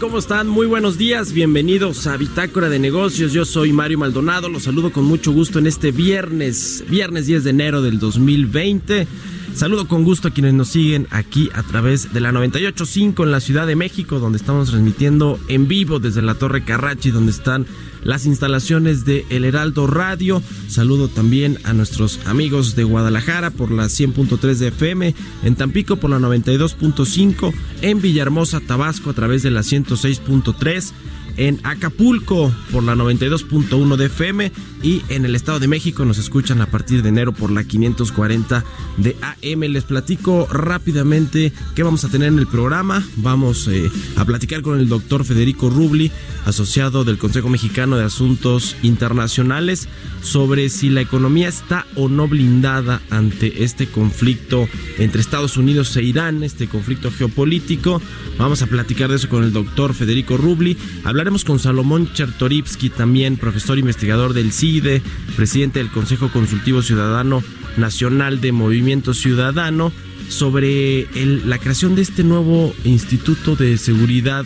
¿Cómo están? Muy buenos días. Bienvenidos a Bitácora de Negocios. Yo soy Mario Maldonado. Los saludo con mucho gusto en este viernes, viernes 10 de enero del 2020. Saludo con gusto a quienes nos siguen aquí a través de la 985 en la Ciudad de México, donde estamos transmitiendo en vivo desde la Torre Carrachi, donde están las instalaciones de El Heraldo Radio. Saludo también a nuestros amigos de Guadalajara por la 100.3 de FM, en Tampico por la 92.5, en Villahermosa, Tabasco a través de la 106.3 en Acapulco por la 92.1 de FM y en el Estado de México nos escuchan a partir de enero por la 540 de AM. Les platico rápidamente qué vamos a tener en el programa. Vamos eh, a platicar con el doctor Federico Rubli, asociado del Consejo Mexicano de Asuntos Internacionales, sobre si la economía está o no blindada ante este conflicto entre Estados Unidos e Irán, este conflicto geopolítico. Vamos a platicar de eso con el doctor Federico Rubli. Hablaremos con Salomón Chertorivsky, también profesor investigador del CIDE, presidente del Consejo Consultivo Ciudadano Nacional de Movimiento Ciudadano, sobre la creación de este nuevo Instituto de Seguridad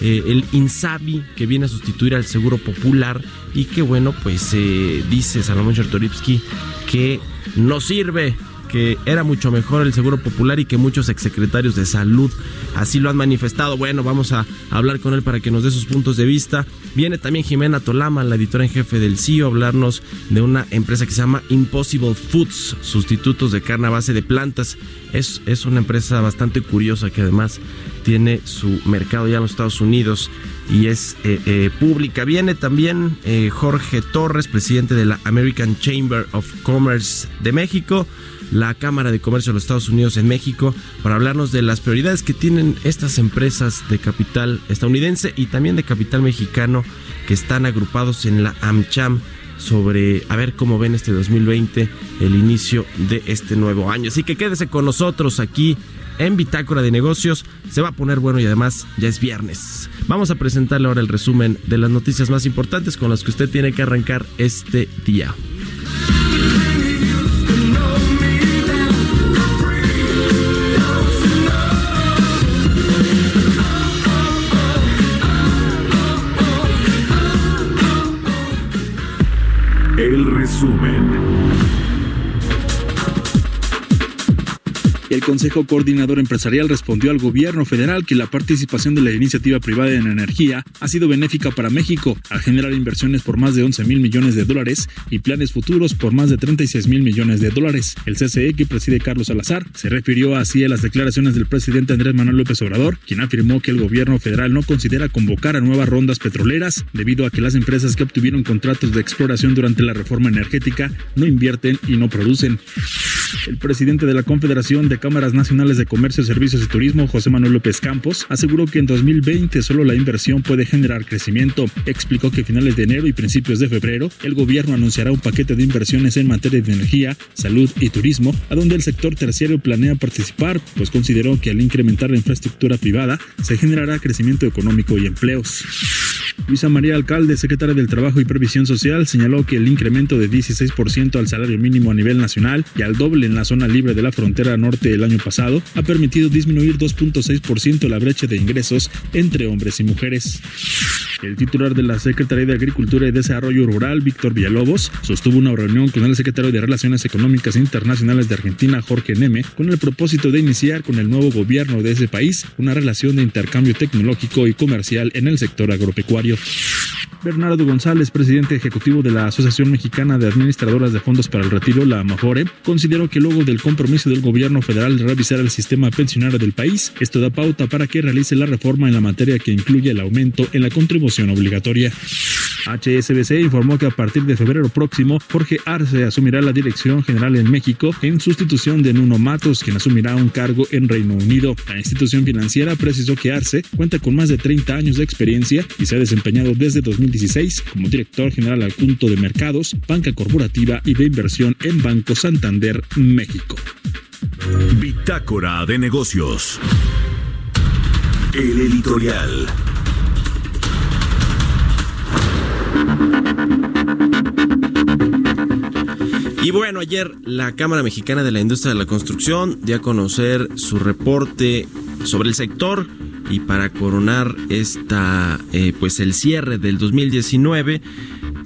eh, el INSABI, que viene a sustituir al Seguro Popular y que bueno, pues eh, dice Salomón Chertorivsky que no sirve que era mucho mejor el Seguro Popular y que muchos exsecretarios de salud así lo han manifestado. Bueno, vamos a hablar con él para que nos dé sus puntos de vista. Viene también Jimena Tolama, la editora en jefe del CIO, a hablarnos de una empresa que se llama Impossible Foods, sustitutos de carne a base de plantas. Es, es una empresa bastante curiosa que además tiene su mercado ya en los Estados Unidos y es eh, eh, pública. Viene también eh, Jorge Torres, presidente de la American Chamber of Commerce de México la Cámara de Comercio de los Estados Unidos en México para hablarnos de las prioridades que tienen estas empresas de capital estadounidense y también de capital mexicano que están agrupados en la AmCham sobre a ver cómo ven este 2020, el inicio de este nuevo año. Así que quédese con nosotros aquí en Bitácora de Negocios. Se va a poner bueno y además ya es viernes. Vamos a presentarle ahora el resumen de las noticias más importantes con las que usted tiene que arrancar este día. Resumen. El Consejo Coordinador Empresarial respondió al gobierno federal que la participación de la iniciativa privada en energía ha sido benéfica para México al generar inversiones por más de 11 mil millones de dólares y planes futuros por más de 36 mil millones de dólares. El CCE que preside Carlos Salazar se refirió así a las declaraciones del presidente Andrés Manuel López Obrador, quien afirmó que el gobierno federal no considera convocar a nuevas rondas petroleras debido a que las empresas que obtuvieron contratos de exploración durante la reforma energética no invierten y no producen. El presidente de la Confederación de Cámaras Nacionales de Comercio, Servicios y Turismo, José Manuel López Campos, aseguró que en 2020 solo la inversión puede generar crecimiento. Explicó que a finales de enero y principios de febrero, el gobierno anunciará un paquete de inversiones en materia de energía, salud y turismo, a donde el sector terciario planea participar, pues consideró que al incrementar la infraestructura privada se generará crecimiento económico y empleos. Luisa María Alcalde, secretaria del Trabajo y Previsión Social, señaló que el incremento de 16% al salario mínimo a nivel nacional y al doble en la zona libre de la frontera norte el año pasado ha permitido disminuir 2.6% la brecha de ingresos entre hombres y mujeres. El titular de la Secretaría de Agricultura y Desarrollo Rural, Víctor Villalobos, sostuvo una reunión con el secretario de Relaciones Económicas Internacionales de Argentina, Jorge Neme, con el propósito de iniciar con el nuevo gobierno de ese país una relación de intercambio tecnológico y comercial en el sector agropecuario. Bernardo González, presidente ejecutivo de la Asociación Mexicana de Administradoras de Fondos para el Retiro, la AMAFORE, consideró que luego del compromiso del gobierno federal de revisar el sistema pensionario del país, esto da pauta para que realice la reforma en la materia que incluye el aumento en la contribución obligatoria. HSBC informó que a partir de febrero próximo, Jorge Arce asumirá la dirección general en México en sustitución de Nuno Matos, quien asumirá un cargo en Reino Unido. La institución financiera precisó que Arce cuenta con más de 30 años de experiencia y se ha desempeñado desde 2016 como director general adjunto de mercados, banca corporativa y de inversión en Banco Santander, México. Bitácora de negocios. El editorial. Y bueno, ayer la Cámara Mexicana de la Industria de la Construcción dio a conocer su reporte sobre el sector y para coronar esta eh, pues el cierre del 2019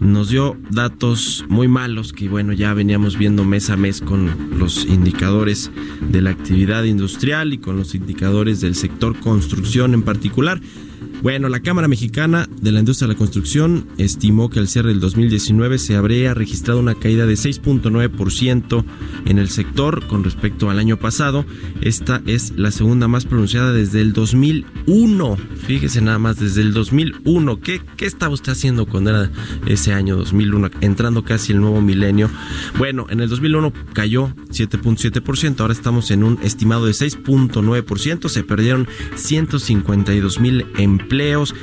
nos dio datos muy malos que bueno ya veníamos viendo mes a mes con los indicadores de la actividad industrial y con los indicadores del sector construcción en particular bueno, la Cámara Mexicana de la Industria de la Construcción estimó que al cierre del 2019 se habría registrado una caída de 6.9% en el sector con respecto al año pasado. Esta es la segunda más pronunciada desde el 2001. Fíjese nada más, desde el 2001. ¿Qué, qué estaba usted haciendo cuando era ese año 2001, entrando casi el nuevo milenio? Bueno, en el 2001 cayó 7.7%, ahora estamos en un estimado de 6.9%. Se perdieron 152 mil empleos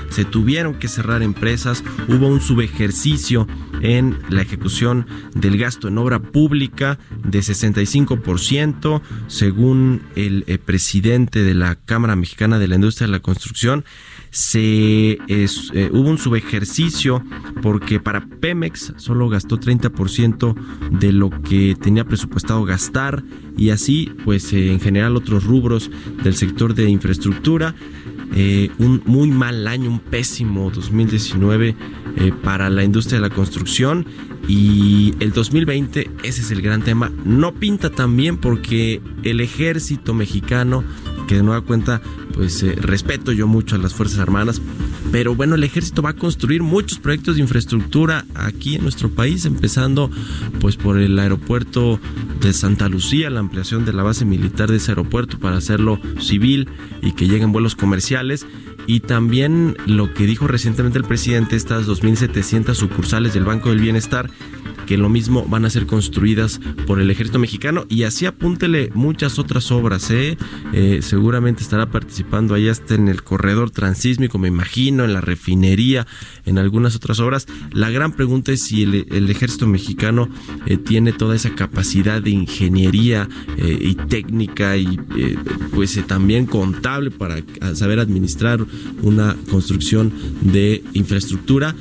se tuvieron que cerrar empresas, hubo un subejercicio en la ejecución del gasto en obra pública de 65%, según el, eh, presidente de la Cámara Mexicana de la Industria de la Construcción. Se eh, hubo un subejercicio porque para Pemex solo gastó 30% de lo que tenía presupuestado gastar y así pues en general otros rubros del sector de infraestructura eh, un muy mal año, un pésimo 2019 eh, para la industria de la construcción. Y el 2020, ese es el gran tema, no pinta tan bien porque el ejército mexicano, que de nueva cuenta, pues eh, respeto yo mucho a las Fuerzas Armadas, pero bueno, el ejército va a construir muchos proyectos de infraestructura aquí en nuestro país, empezando pues por el aeropuerto de Santa Lucía, la ampliación de la base militar de ese aeropuerto para hacerlo civil y que lleguen vuelos comerciales. Y también lo que dijo recientemente el presidente, estas 2.700 sucursales del Banco del Bienestar que lo mismo van a ser construidas por el ejército mexicano y así apúntele muchas otras obras. ¿eh? Eh, seguramente estará participando ahí hasta en el corredor transísmico, me imagino, en la refinería, en algunas otras obras. La gran pregunta es si el, ejército mexicano eh, tiene toda esa capacidad de ingeniería y técnica y pues también contable para saber administrar una construcción de infraestructura.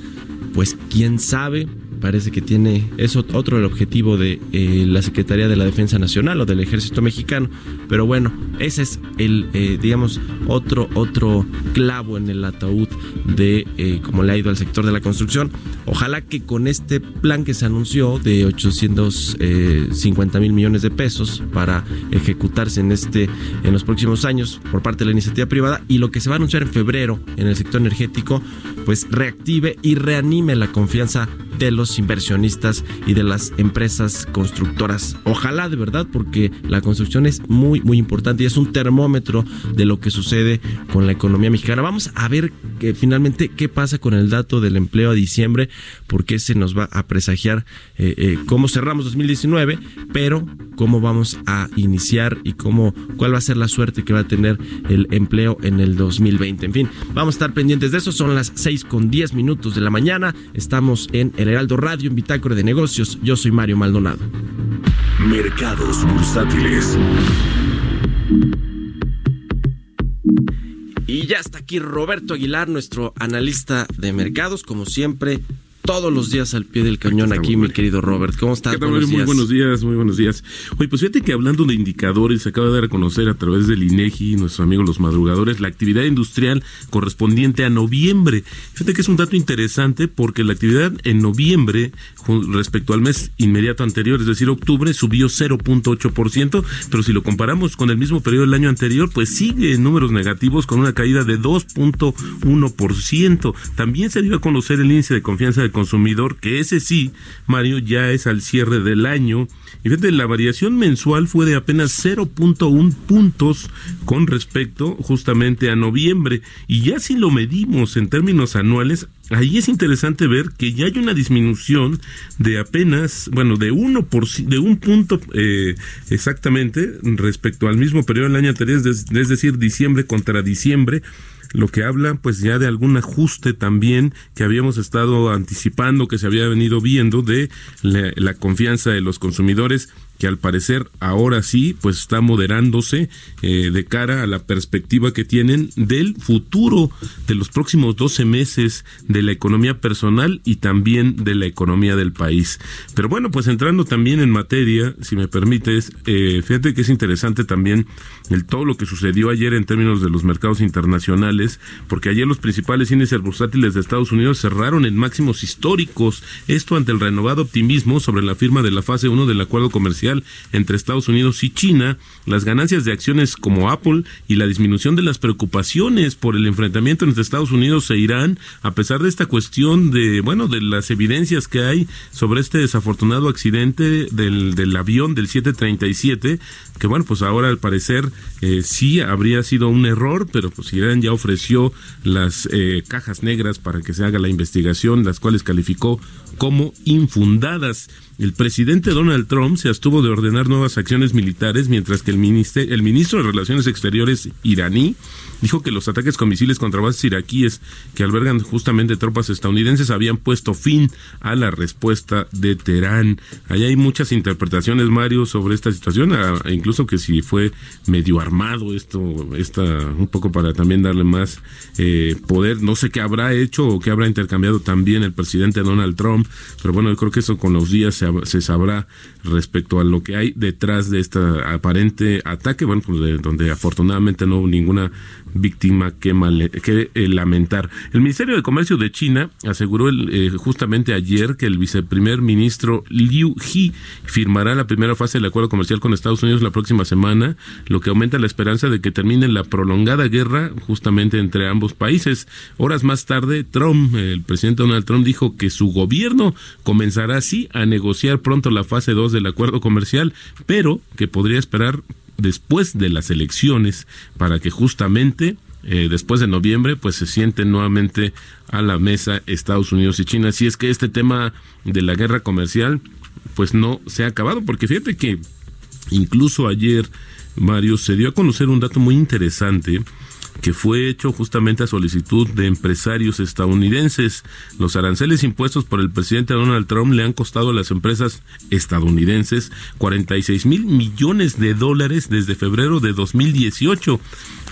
Pues quién sabe, parece que tiene es otro el objetivo de eh, la Secretaría de la Defensa Nacional o del Ejército Mexicano. Pero bueno ese es el eh, digamos otro otro clavo en el ataúd de eh, cómo le ha ido al sector de la construcción. Ojalá que con este plan que se anunció de 850 mil millones de pesos para ejecutarse en este en los próximos años por parte de la iniciativa privada y lo que se va a anunciar en febrero en el sector energético pues reactive y reanime la confianza de los inversionistas y de las empresas constructoras. Ojalá de verdad, porque la construcción es muy, muy importante y es un termómetro de lo que sucede con la economía mexicana. Vamos a ver finalmente qué pasa con el dato del empleo a diciembre, porque se nos va a presagiar eh, eh, cómo cerramos 2019, pero cómo vamos a iniciar y cómo, cuál va a ser la suerte que va a tener el empleo en el 2020. En fin, vamos a estar pendientes de eso. Son las 6 con 10 minutos de la mañana. Estamos en el Heraldo Radio en Bitácora de Negocios. Yo soy Mario Maldonado. Mercados bursátiles. ya está aquí Roberto Aguilar, nuestro analista de mercados, como siempre, todos los días al pie del cañón aquí, mi querido Robert. ¿Cómo estás? Buenos muy buenos días, muy buenos días. Oye, pues fíjate que hablando de indicadores, se acaba de reconocer a través del INEGI, nuestros amigos los madrugadores, la actividad industrial correspondiente a noviembre. Fíjate que es un dato interesante porque la actividad en noviembre respecto al mes inmediato anterior, es decir, octubre, subió 0.8%, pero si lo comparamos con el mismo periodo del año anterior, pues sigue en números negativos con una caída de 2.1%. También se dio a conocer el índice de confianza del consumidor, que ese sí, Mario, ya es al cierre del año. Y fíjate, la variación mensual fue de apenas 0.1 puntos con respecto justamente a noviembre. Y ya si lo medimos en términos anuales, ahí es interesante ver que ya hay una disminución de apenas, bueno, de uno por de un punto eh, exactamente respecto al mismo periodo del año anterior, es decir, diciembre contra diciembre lo que habla pues ya de algún ajuste también que habíamos estado anticipando, que se había venido viendo de la, confianza de los consumidores que al parecer ahora sí pues está moderándose eh, de cara a la perspectiva que tienen del futuro de los próximos 12 meses de la economía personal y también de la economía del país. Pero bueno, pues entrando también en materia, si me permites, eh, fíjate que es interesante también el todo lo que sucedió ayer en términos de los mercados internacionales, porque ayer los principales índices bursátiles de Estados Unidos cerraron en máximos históricos, esto ante el renovado optimismo sobre la firma de la fase 1 del acuerdo comercial entre Estados Unidos y China, las ganancias de acciones como Apple y la disminución de las preocupaciones por el enfrentamiento entre Estados Unidos e Irán, a pesar de esta cuestión de, bueno, de las evidencias que hay sobre este desafortunado accidente del, avión del 737, que bueno, pues ahora al parecer eh, sí habría sido un error, pero pues Irán ya ofreció las eh, cajas negras para que se haga la investigación, las cuales calificó como infundadas. El presidente Donald Trump se abstuvo de ordenar nuevas acciones militares, mientras que el, el ministro de Relaciones Exteriores iraní dijo que los ataques con misiles contra bases iraquíes que albergan justamente tropas estadounidenses habían puesto fin a la respuesta de Teherán. Allá hay muchas interpretaciones, Mario, sobre esta situación, incluso que si fue medio armado esto, esta, un poco para también darle más eh, poder. No sé qué habrá hecho o qué habrá intercambiado también el presidente Donald Trump, pero bueno, yo creo que eso con los días se, sabrá respecto a lo que hay detrás de este aparente ataque, bueno, pues de, donde afortunadamente no hubo ninguna víctima que, que eh, lamentar. El Ministerio de Comercio de China aseguró eh, justamente ayer que el viceprimer ministro Liu He firmará la primera fase del acuerdo comercial con Estados Unidos la próxima semana, lo que aumenta la esperanza de que termine la prolongada guerra justamente entre ambos países. Horas más tarde, Trump, el presidente Donald Trump, dijo que su gobierno comenzará así a negociar pronto la fase 2 del acuerdo comercial, pero que podría esperar después de las elecciones para que justamente eh, después de noviembre pues se sienten nuevamente a la mesa Estados Unidos y China. Si es que este tema de la guerra comercial pues no se ha acabado, porque fíjate que incluso ayer, Mario, se dio a conocer un dato muy interesante que fue hecho justamente a solicitud de empresarios estadounidenses. Los aranceles impuestos por el presidente Donald Trump le han costado a las empresas estadounidenses 46 mil millones de dólares desde febrero de 2018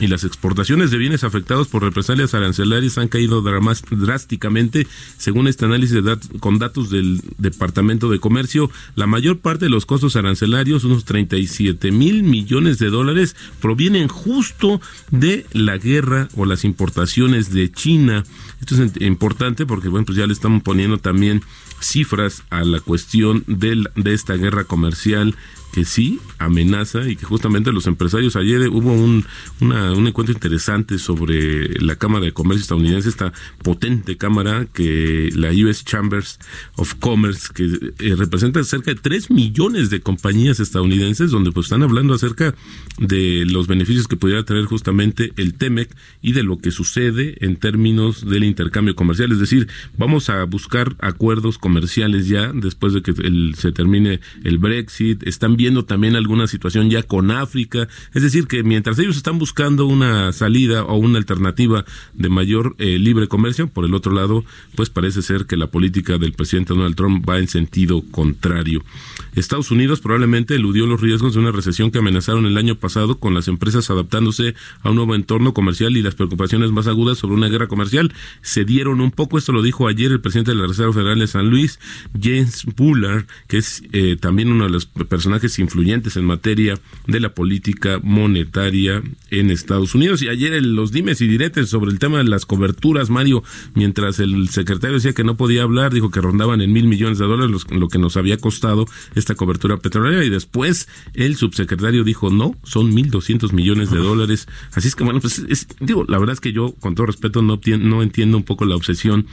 y las exportaciones de bienes afectados por represalias arancelarias han caído drásticamente según este análisis con datos del Departamento de Comercio. La mayor parte de los costos arancelarios, unos 37 mil millones de dólares, provienen justo de la guerra o las importaciones de China. Esto es importante porque, bueno, pues ya le estamos poniendo también cifras a la cuestión de, de esta guerra comercial que sí amenaza y que justamente los empresarios ayer hubo un, un encuentro interesante sobre la Cámara de Comercio estadounidense, esta potente cámara que la US Chambers of Commerce, que eh, representa cerca de 3 millones de compañías estadounidenses, donde pues están hablando acerca de los beneficios que pudiera traer justamente el TEMEC y de lo que sucede en términos del intercambio comercial. Es decir, vamos a buscar acuerdos comerciales ya después de que se termine el Brexit. Están viendo también alguna situación ya con África. Es decir, que mientras ellos están buscando una salida o una alternativa de mayor eh, libre comercio, por el otro lado, pues parece ser que la política del presidente Donald Trump va en sentido contrario. Estados Unidos probablemente eludió los riesgos de una recesión que amenazaron el año pasado con las empresas adaptándose a un nuevo entorno comercial y las preocupaciones más agudas sobre una guerra comercial se dieron un poco. Esto lo dijo ayer el presidente de la Reserva Federal de San Luis, James Bullard, que es eh, también uno de los personajes influyentes en materia de la política monetaria en Estados Unidos. Y ayer los dimes y diretes sobre el tema de las coberturas, Mario, mientras el secretario decía que no podía hablar, dijo que rondaban en mil millones de dólares lo que nos había costado esta cobertura petrolera y después el subsecretario dijo no, son mil doscientos millones de dólares. Así es que bueno, pues digo, la verdad es que yo con todo respeto no, no entiendo un poco la obsesión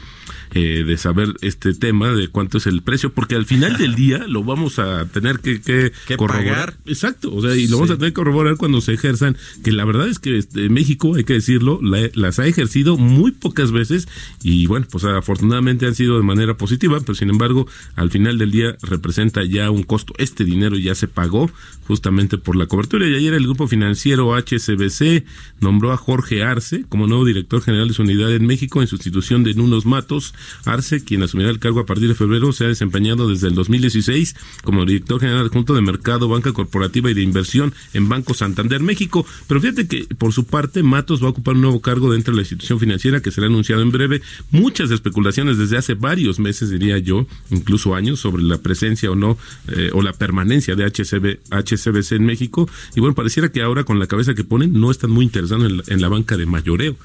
eh, de saber este tema de cuánto es el precio, porque al final del día lo vamos a tener que, que, corroborar. Exacto, o sea, y lo vamos a tener que corroborar cuando se ejerzan, que la verdad es que este, México, hay que decirlo, las ha ejercido muy pocas veces y bueno, pues afortunadamente han sido de manera positiva, pero sin embargo, al final del día representa ya un costo. Este dinero ya se pagó justamente por la cobertura y ayer el grupo financiero HCBC nombró a Jorge Arce como nuevo director general de su unidad en México en sustitución de Nunos Matos. Arce, quien asumirá el cargo a partir de febrero, se ha desempeñado desde el 2016 como director general adjunto de Mercado, Banca Corporativa y de Inversión en Banco Santander México. Pero fíjate que por su parte Matos va a ocupar un nuevo cargo dentro de la institución financiera que será anunciado en breve. Muchas especulaciones desde hace varios meses, diría yo, incluso años, sobre la presencia o no eh, o la permanencia de HCB, HCBC en México. Y bueno, pareciera que ahora con la cabeza que ponen no están muy interesados en la, banca de mayoreo.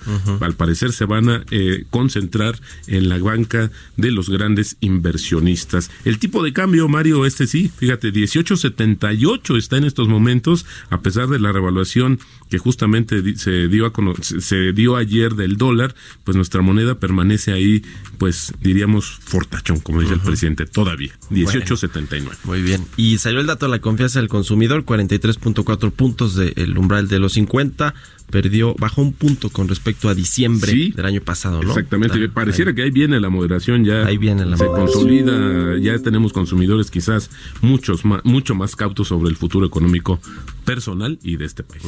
Al parecer se van a eh, concentrar en la banca de los grandes inversionistas. El tipo de cambio, Mario, este sí, fíjate, 18.78 está en estos momentos, a pesar de la revaluación que justamente se dio, a, se dio ayer del dólar, pues nuestra moneda permanece ahí, pues diríamos fortachón, como dice el presidente, todavía, 18.79. muy bien. Y salió el dato de la confianza del consumidor, 43.4 puntos del umbral de los 50 perdió, bajó un punto con respecto a diciembre del año pasado, ¿no? Exactamente, pareciera que ahí viene la moderación ya. Ahí viene la se consolida, ya tenemos consumidores quizás muchos más, mucho más cautos sobre el futuro económico personal y de este país.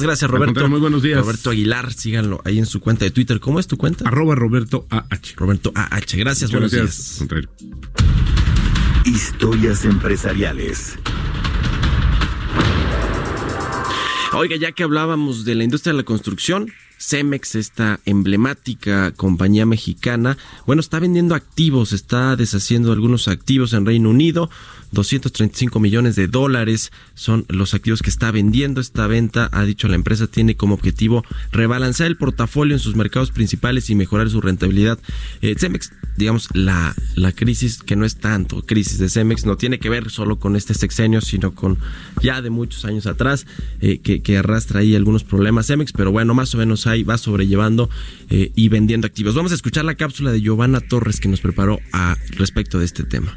Muchas gracias, Roberto. Muy buenos días. Roberto Aguilar, síganlo ahí en su cuenta de Twitter. ¿Cómo es tu cuenta? Arroba Roberto AH. Roberto AH. Gracias, buenos días. Historias empresariales. Oiga, ya que hablábamos de la industria de la construcción, Cemex, esta emblemática compañía mexicana, bueno, está vendiendo activos, está deshaciendo algunos activos en Reino Unido. 235 millones de dólares son los activos que está vendiendo. Esta venta, ha dicho la empresa, tiene como objetivo rebalancear el portafolio en sus mercados principales y mejorar su rentabilidad. Eh, Cemex, digamos, la, la crisis, que no es tanto crisis de Cemex, no tiene que ver solo con este sexenio, sino con ya de muchos años atrás, eh, que, que, arrastra ahí algunos problemas Cemex, pero bueno, más o menos ahí va sobrellevando eh, y vendiendo activos. Vamos a escuchar la cápsula de Giovanna Torres que nos preparó a respecto de este tema.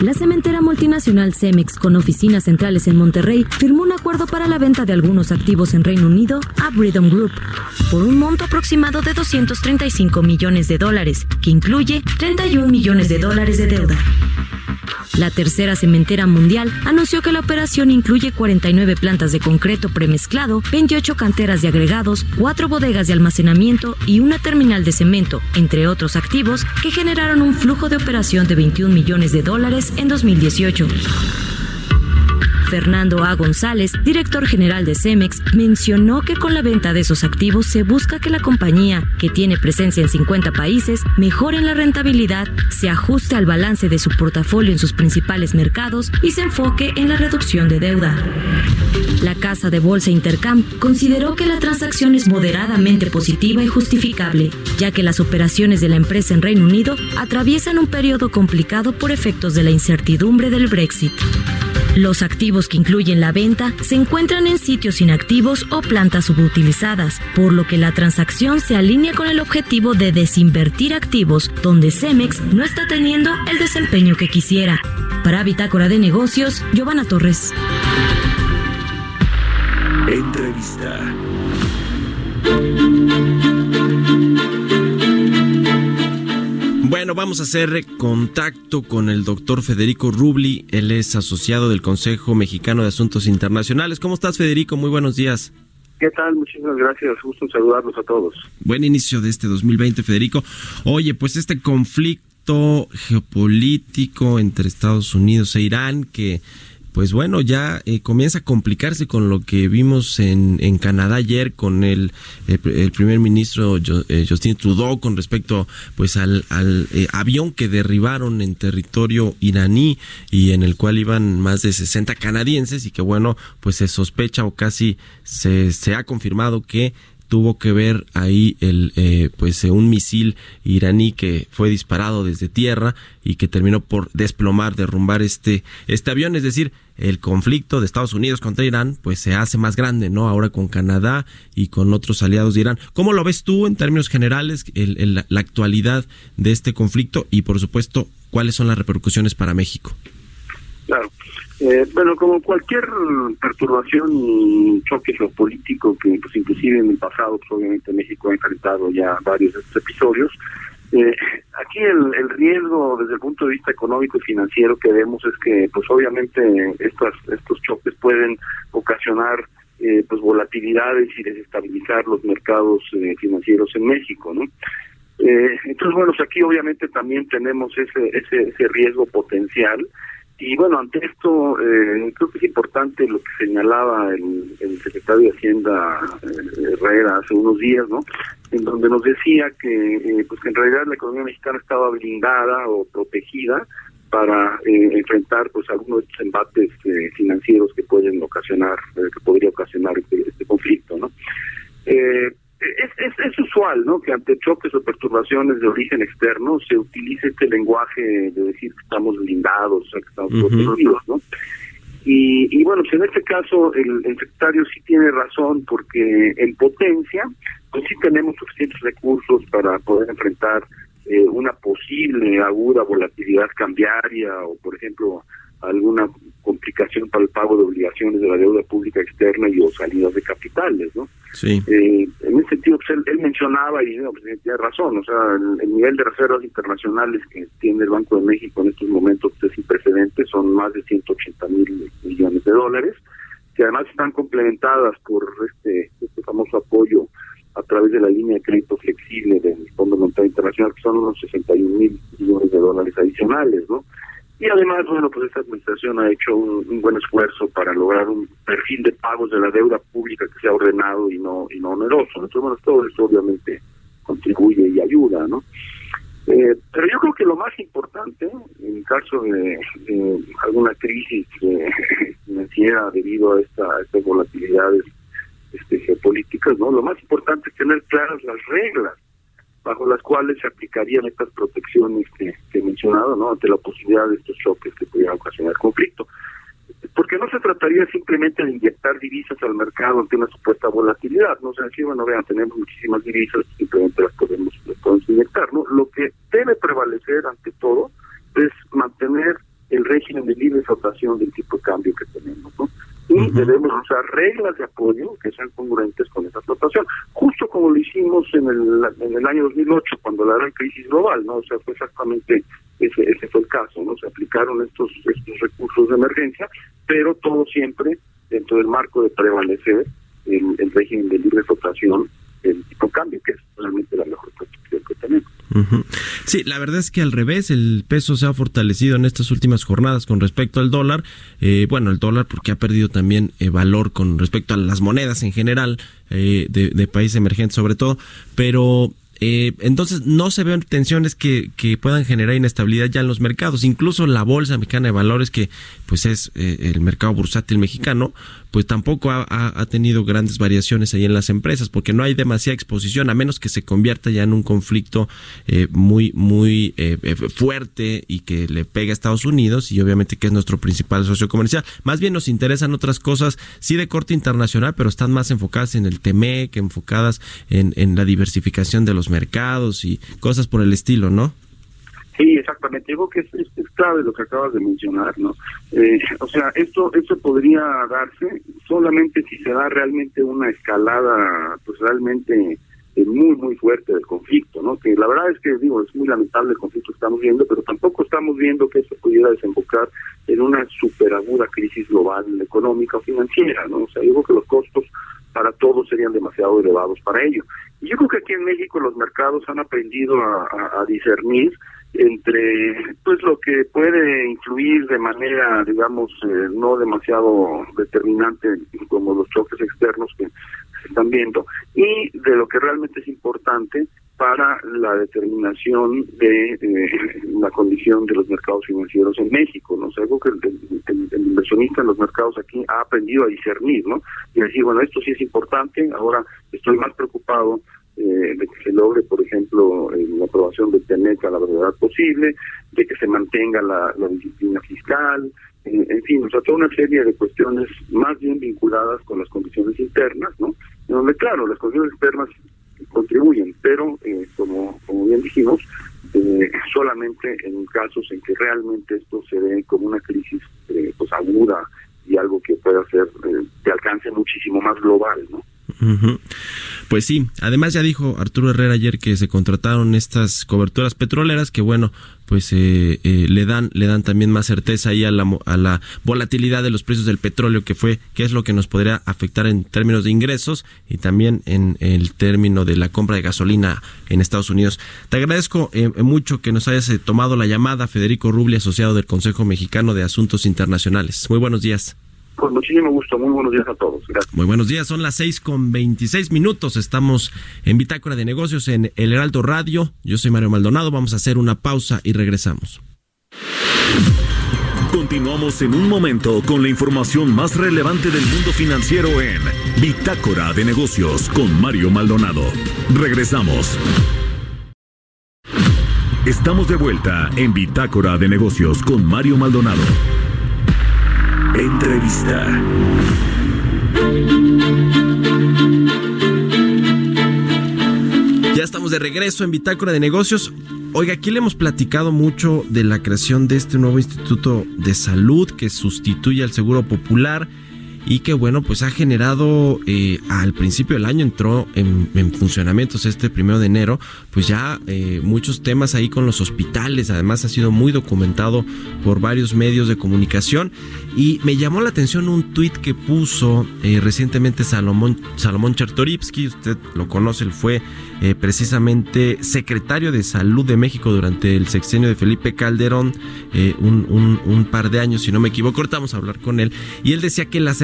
La cementera multinacional Cemex, con oficinas centrales en Monterrey, firmó un acuerdo para la venta de algunos activos en Reino Unido a Breedom Group por un monto aproximado de 235 millones de dólares, que incluye 31 millones de dólares de deuda. La tercera cementera mundial anunció que la operación incluye 49 plantas de concreto premezclado, 28 canteras de agregados, 4 bodegas de almacenamiento y una terminal de cemento, entre otros activos, que generaron un flujo de operación de 21 millones de dólares en 2018. Fernando A. González, director general de Cemex, mencionó que con la venta de esos activos se busca que la compañía, que tiene presencia en 50 países, mejore la rentabilidad, se ajuste al balance de su portafolio en sus principales mercados y se enfoque en la reducción de deuda. La casa de bolsa Intercam consideró que la transacción es moderadamente positiva y justificable, ya que las operaciones de la empresa en Reino Unido atraviesan un periodo complicado por efectos de la incertidumbre del Brexit. Los activos que incluyen la venta se encuentran en sitios inactivos o plantas subutilizadas, por lo que la transacción se alinea con el objetivo de desinvertir activos donde Cemex no está teniendo el desempeño que quisiera. Para Bitácora de Negocios, Giovanna Torres. Entrevista. Bueno, vamos a hacer contacto con el doctor Federico Rubli. Él es asociado del Consejo Mexicano de Asuntos Internacionales. ¿Cómo estás, Federico? Muy buenos días. ¿Qué tal? Muchísimas gracias. Gusto saludarlos a todos. Buen inicio de este 2020, Federico. Oye, pues este conflicto geopolítico entre Estados Unidos e Irán que pues bueno, ya eh, comienza a complicarse con lo que vimos en, en Canadá ayer con el, el, primer ministro eh, Justin Trudeau con respecto pues al, al eh, avión que derribaron en territorio iraní y en el cual iban más de 60 canadienses y que bueno, pues se sospecha o casi se, se ha confirmado que tuvo que ver ahí el eh, pues eh, un misil iraní que fue disparado desde tierra y que terminó por desplomar derrumbar este este avión. Es decir el conflicto de Estados Unidos contra Irán pues se hace más grande no ahora con Canadá y con otros aliados de Irán. Cómo lo ves tú en términos generales el, la actualidad de este conflicto y por supuesto cuáles son las repercusiones para México claro eh, bueno, como cualquier perturbación y choque geopolítico que pues inclusive en el pasado, pues obviamente México ha enfrentado ya varios de estos episodios, eh, aquí el, riesgo desde el punto de vista económico y financiero que vemos es que pues obviamente estas, estos choques pueden ocasionar eh, pues volatilidades y desestabilizar los mercados eh, financieros en México, ¿no? Eh, entonces, bueno, pues aquí obviamente también tenemos ese, ese, ese riesgo potencial y bueno, ante esto, eh, creo que es importante lo que señalaba el, secretario de Hacienda eh, Herrera hace unos días, ¿no? En donde nos decía que, eh, pues que en realidad la economía mexicana estaba blindada o protegida para eh, enfrentar pues algunos de estos embates eh, financieros que pueden ocasionar, que podría ocasionar este, este conflicto, ¿no? Eh, es, es, es, usual, ¿no? Que ante choques o perturbaciones de origen externo se utilice este lenguaje de decir que estamos blindados, o sea, que estamos uh -huh. protegidos, ¿no? Y, y bueno, pues en este caso el, el, secretario sí tiene razón porque en potencia, pues sí tenemos suficientes recursos para poder enfrentar eh, una posible aguda volatilidad cambiaria o, por ejemplo, alguna complicación para el pago de obligaciones de la deuda pública externa y o salidas de capitales, ¿no? Sí. Eh, en ese sentido, pues él, él mencionaba, y no, pues, tiene razón, o sea, el, el, nivel de reservas internacionales que tiene el Banco de México en estos momentos es sin precedentes, son más de 180 mil millones de dólares, que además están complementadas por este, este famoso apoyo a través de la línea de crédito flexible del Fondo Monetario Internacional, que son unos 61 mil millones de dólares adicionales, ¿no? Y además, bueno, pues esta administración ha hecho un, buen esfuerzo para lograr un perfil de pagos de la deuda pública que sea ordenado y no y no oneroso. Entonces, bueno, todo esto obviamente contribuye y ayuda, ¿no? Eh, pero yo creo que lo más importante, en caso de, alguna crisis eh, financiera debido a, esta, estas volatilidades este, geopolíticas, ¿no? Lo más importante es tener claras las reglas bajo las cuales se aplicarían estas protecciones que, he mencionado, ¿no? Ante la posibilidad de estos choques que pudieran ocasionar conflicto. Porque no se trataría simplemente de inyectar divisas al mercado ante una supuesta volatilidad, ¿no? O sea, aquí, bueno, vean, tenemos muchísimas divisas, simplemente las podemos, las podemos inyectar, ¿no? Lo que debe prevalecer ante todo es mantener el régimen de libre flotación del tipo de cambio que tenemos, ¿no? Y uh -huh. debemos usar reglas de apoyo que sean congruentes con esa flotación, justo como lo hicimos en el, en el año 2008 cuando la gran crisis global, ¿no? O sea, fue exactamente ese, ese fue el caso, ¿no? Se aplicaron estos, estos recursos de emergencia, pero todo siempre dentro del marco de prevalecer el, el régimen de libre flotación el tipo cambio, que es realmente la mejor protección que tenemos. Sí, la verdad es que al revés, el peso se ha fortalecido en estas últimas jornadas con respecto al dólar. Eh, bueno, el dólar porque ha perdido también eh, valor con respecto a las monedas en general eh, de, de países emergentes sobre todo, pero eh, entonces no se ven tensiones que, que, puedan generar inestabilidad ya en los mercados. Incluso la bolsa mexicana de valores, que pues es eh, el mercado bursátil mexicano, pues tampoco ha, tenido grandes variaciones ahí en las empresas, porque no hay demasiada exposición, a menos que se convierta ya en un conflicto eh, muy, muy eh, fuerte y que le pegue a Estados Unidos y obviamente que es nuestro principal socio comercial. Más bien nos interesan otras cosas, sí de corte internacional, pero están más enfocadas en el TMEC, enfocadas en, en la diversificación de los mercados y cosas por el estilo, ¿no? Sí, exactamente. Digo que es, clave lo que acabas de mencionar, ¿no? Eh, o sea, esto esto podría darse solamente si se da realmente una escalada, pues realmente muy, muy fuerte del conflicto, ¿no? Que la verdad es que, digo, es muy lamentable el conflicto que estamos viendo, pero tampoco estamos viendo que esto pudiera desembocar en una superaguda crisis global económica o financiera, ¿no? O sea, yo creo que los costos para todos serían demasiado elevados para ello. Yo creo que aquí en México los mercados han aprendido a, discernir entre pues lo que puede influir de manera digamos eh, no demasiado determinante como los choques externos que se están viendo y de lo que realmente es importante para la determinación de eh, la condición de los mercados financieros en México, ¿no? O algo que el, inversionista en los mercados aquí ha aprendido a discernir, ¿no? Y decir, bueno, esto sí es importante, ahora estoy más preocupado eh, de que se logre, por ejemplo, la aprobación del TENEC a la brevedad posible, de que se mantenga la, disciplina fiscal, en fin, o sea, toda una serie de cuestiones más bien vinculadas con las condiciones internas, ¿no? Donde, claro, las condiciones externas contribuyen, pero eh, como, bien dijimos, eh, solamente en casos en que realmente esto se ve como una crisis eh, pues aguda y algo que pueda ser de alcance muchísimo más global, ¿no? Pues sí, además ya dijo Arturo Herrera ayer que se contrataron estas coberturas petroleras que bueno, pues eh, eh, le dan le dan también más certeza ahí a la, a la volatilidad de los precios del petróleo que fue que es lo que nos podría afectar en términos de ingresos y también en el término de la compra de gasolina en Estados Unidos. Te agradezco eh, mucho que nos hayas tomado la llamada Federico Rubli, asociado del Consejo Mexicano de Asuntos Internacionales. Muy buenos días. Con muchísimo gusto. Muy buenos días a todos. Gracias. Muy buenos días. Son las seis con veintiséis minutos. Estamos en Bitácora de Negocios en El Heraldo Radio. Yo soy Mario Maldonado. Vamos a hacer una pausa y regresamos. Continuamos en un momento con la información más relevante del mundo financiero en Bitácora de Negocios con Mario Maldonado. Regresamos. Estamos de vuelta en Bitácora de Negocios con Mario Maldonado. Entrevista. Ya estamos de regreso en Bitácora de Negocios. Oiga, aquí le hemos platicado mucho de la creación de este nuevo Instituto de Salud que sustituye al Seguro Popular y que bueno, pues ha generado eh, al principio del año entró en, funcionamiento este primero de enero, pues ya eh, muchos temas ahí con los hospitales, además ha sido muy documentado por varios medios de comunicación. Y me llamó la atención un tuit que puso eh, recientemente Salomón, Salomón Chertorivsky, usted lo conoce, él fue precisamente secretario de Salud de México durante el sexenio de Felipe Calderón, un, un, par de años, si no me equivoco, ahorita vamos a hablar con él, y él decía que la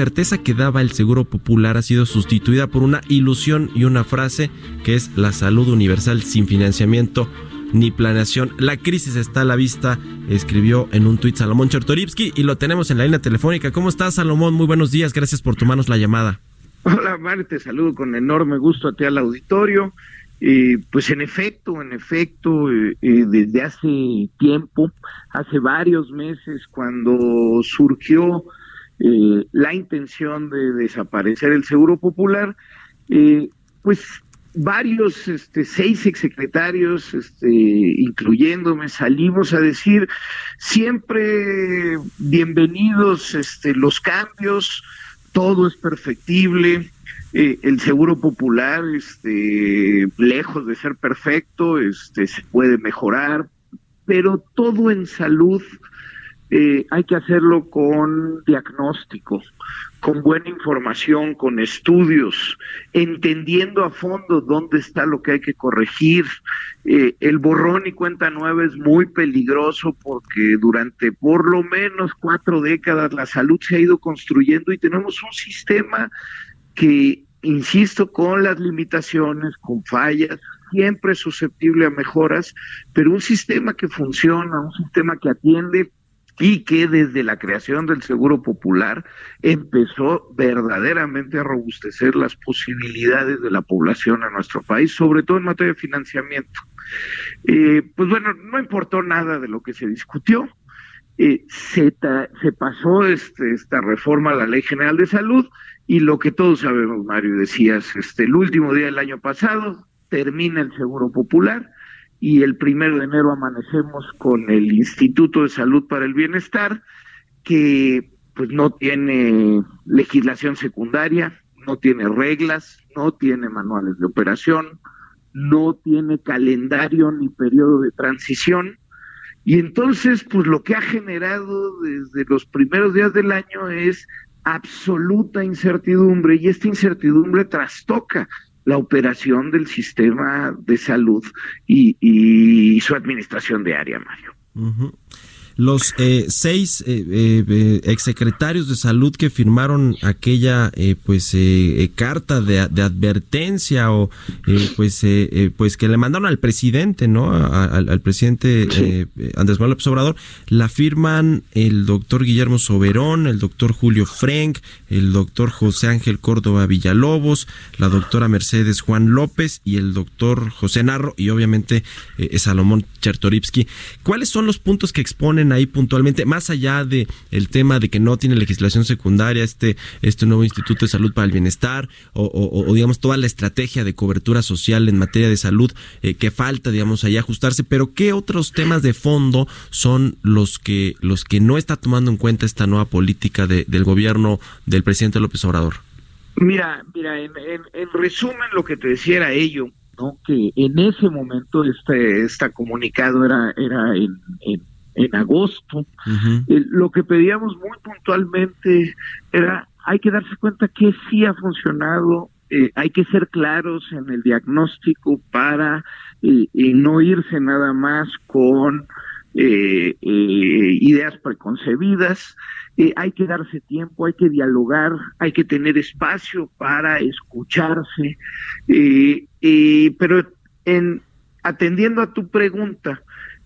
que daba el Seguro Popular ha sido sustituida por una ilusión y una frase que es la salud universal sin financiamiento ni planeación. La crisis está a la vista, escribió en un tuit Salomón Chertorivsky y lo tenemos en la línea telefónica. ¿Cómo estás, Salomón? Muy buenos días, gracias por tomarnos la llamada. Hola, Mario, te saludo con enorme gusto a ti al auditorio. Eh, pues en efecto, en efecto, eh, eh, desde hace tiempo, hace varios meses, cuando surgió eh, la intención de desaparecer el Seguro Popular, eh, pues varios, este, seis exsecretarios, este, incluyéndome, salimos a decir siempre bienvenidos este, los cambios, todo es perfectible. Eh, el seguro popular, este, lejos de ser perfecto, se puede mejorar, pero todo en salud eh, hay que hacerlo con diagnóstico, con buena información, con estudios, entendiendo a fondo dónde está lo que hay que corregir. Eh, el borrón y cuenta nueva es muy peligroso porque durante por lo menos cuatro décadas la salud se ha ido construyendo y tenemos un sistema que, insisto, con las limitaciones, con fallas, siempre susceptible a mejoras, pero un sistema que funciona, un sistema que atiende y que desde la creación del Seguro Popular empezó verdaderamente a robustecer las posibilidades de la población a nuestro país, sobre todo en materia de financiamiento. Eh, pues bueno, no importó nada de lo que se discutió. Eh, se, se, pasó este, esta reforma a la Ley General de Salud y lo que todos sabemos, Mario, decías, este, el último día del año pasado termina el Seguro Popular y el primero de enero amanecemos con el Instituto de Salud para el Bienestar, que pues no tiene legislación secundaria, no tiene reglas, no tiene manuales de operación, no tiene calendario ni periodo de transición. Y entonces, pues lo que ha generado desde los primeros días del año es absoluta incertidumbre y esta incertidumbre trastoca la operación del sistema de salud y, su administración diaria, Mario. Los eh, seis eh, eh, exsecretarios de salud que firmaron aquella pues carta de, advertencia o pues pues que le mandaron al presidente, ¿no? al, presidente Andrés Manuel López Obrador, la firman el doctor Guillermo Soberón, el doctor Julio Frank, el doctor José Ángel Córdoba Villalobos, la doctora Mercedes Juan López y el doctor José Narro y obviamente Salomón Chertoripsky. ¿Cuáles son los puntos que ahí puntualmente, más allá de el tema de que no tiene legislación secundaria este, este nuevo Instituto de Salud para el Bienestar, o, digamos toda la estrategia de cobertura social en materia de salud eh, que falta, digamos, ahí ajustarse, pero ¿qué otros temas de fondo son los que, los que no está tomando en cuenta esta nueva política del gobierno del presidente López Obrador? Mira, mira, en, resumen lo que te decía era ello, ¿no? que en ese momento este, este comunicado era, era en, en agosto. Eh, lo que pedíamos muy puntualmente era, hay que darse cuenta que sí ha funcionado, eh, hay que ser claros en el diagnóstico para eh, no irse nada más con ideas preconcebidas. hay que darse tiempo, hay que dialogar, hay que tener espacio para escucharse, pero en atendiendo a tu pregunta,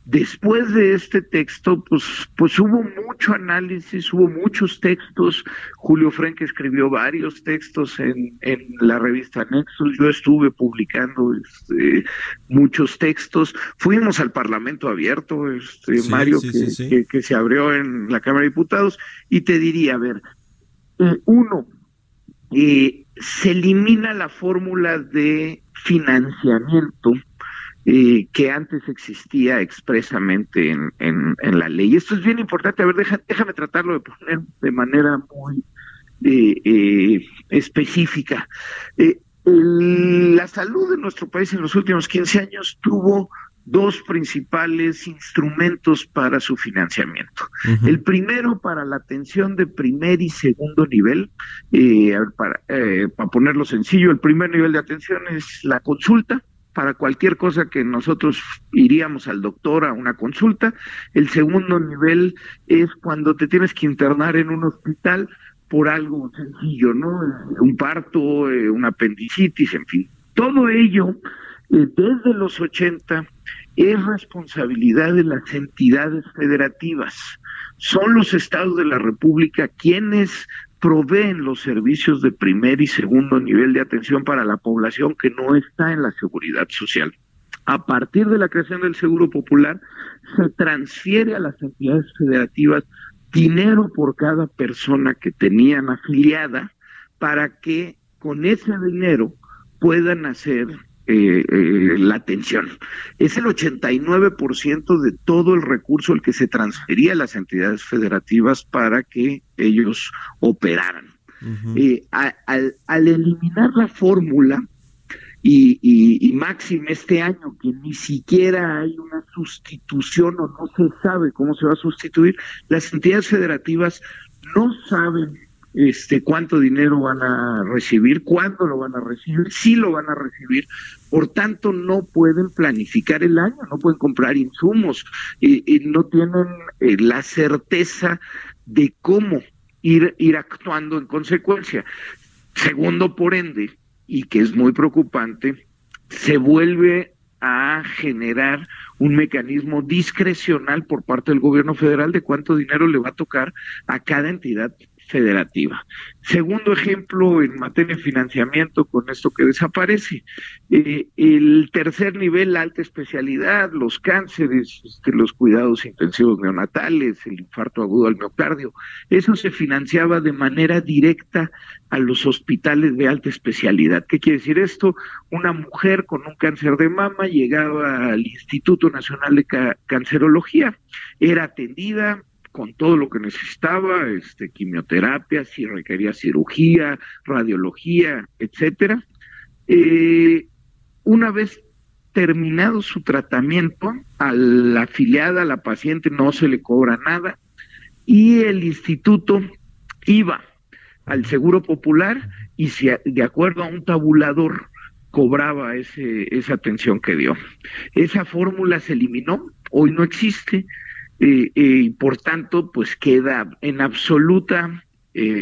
Después de este texto, pues, pues hubo mucho análisis, hubo muchos textos. Julio Frank escribió varios textos en, en la revista Nexus. Yo estuve publicando este, muchos textos. Fuimos al Parlamento abierto, este, Mario, que, Que, se abrió en la Cámara de Diputados. Y te diría, a ver, eh, uno, eh, se elimina la fórmula de financiamiento eh, que antes existía expresamente en, en, la ley. Esto es bien importante. A ver, déjame tratarlo de poner de manera muy eh, eh, específica. la salud de nuestro país en los últimos 15 años tuvo dos principales instrumentos para su financiamiento. El primero para la atención de primer y segundo nivel, para, para ponerlo sencillo, el primer nivel de atención es la consulta, para cualquier cosa que nosotros iríamos al doctor a una consulta. El segundo nivel es cuando te tienes que internar en un hospital por algo sencillo, ¿no? Un parto, eh, una apendicitis, en fin. Todo ello, eh, desde los 80, es responsabilidad de las entidades federativas. Son los estados de la República quienes proveen los servicios de primer y segundo nivel de atención para la población que no está en la seguridad social. A partir de la creación del Seguro Popular, se transfiere a las entidades federativas dinero por cada persona que tenían afiliada para que con ese dinero puedan hacer eh, eh, la atención. Es el 89% de todo el recurso el que se transfería a las entidades federativas para que ellos operaran. Eh, al, eliminar la fórmula, y, y, máxime este año que ni siquiera hay una sustitución o no se sabe cómo se va a sustituir, las entidades federativas no saben este, cuánto dinero van a recibir, cuándo lo van a recibir, si lo van a recibir. Por tanto, no pueden planificar el año, no pueden comprar insumos, y, no tienen eh, la certeza de cómo ir, ir actuando en consecuencia. Segundo, por ende, y que es muy preocupante, se vuelve a generar un mecanismo discrecional por parte del gobierno federal de cuánto dinero le va a tocar a cada entidad federativa. Segundo ejemplo en materia de financiamiento con esto que desaparece. Eh, el tercer nivel, la alta especialidad, los cánceres, este, los cuidados intensivos neonatales, el infarto agudo al miocardio, eso se financiaba de manera directa a los hospitales de alta especialidad. ¿Qué quiere decir esto? Una mujer con un cáncer de mama llegaba al Instituto Nacional de Cancerología, era atendida, con todo lo que necesitaba, este, quimioterapia, si requería cirugía, radiología, etcétera. Eh, una vez terminado su tratamiento, a la afiliada, a la paciente no se le cobra nada y el instituto iba al Seguro Popular y de acuerdo a un tabulador cobraba ese, esa atención que dio. Esa fórmula se eliminó, hoy no existe eh, eh, y por tanto pues queda en absoluta eh,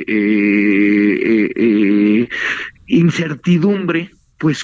incertidumbre pues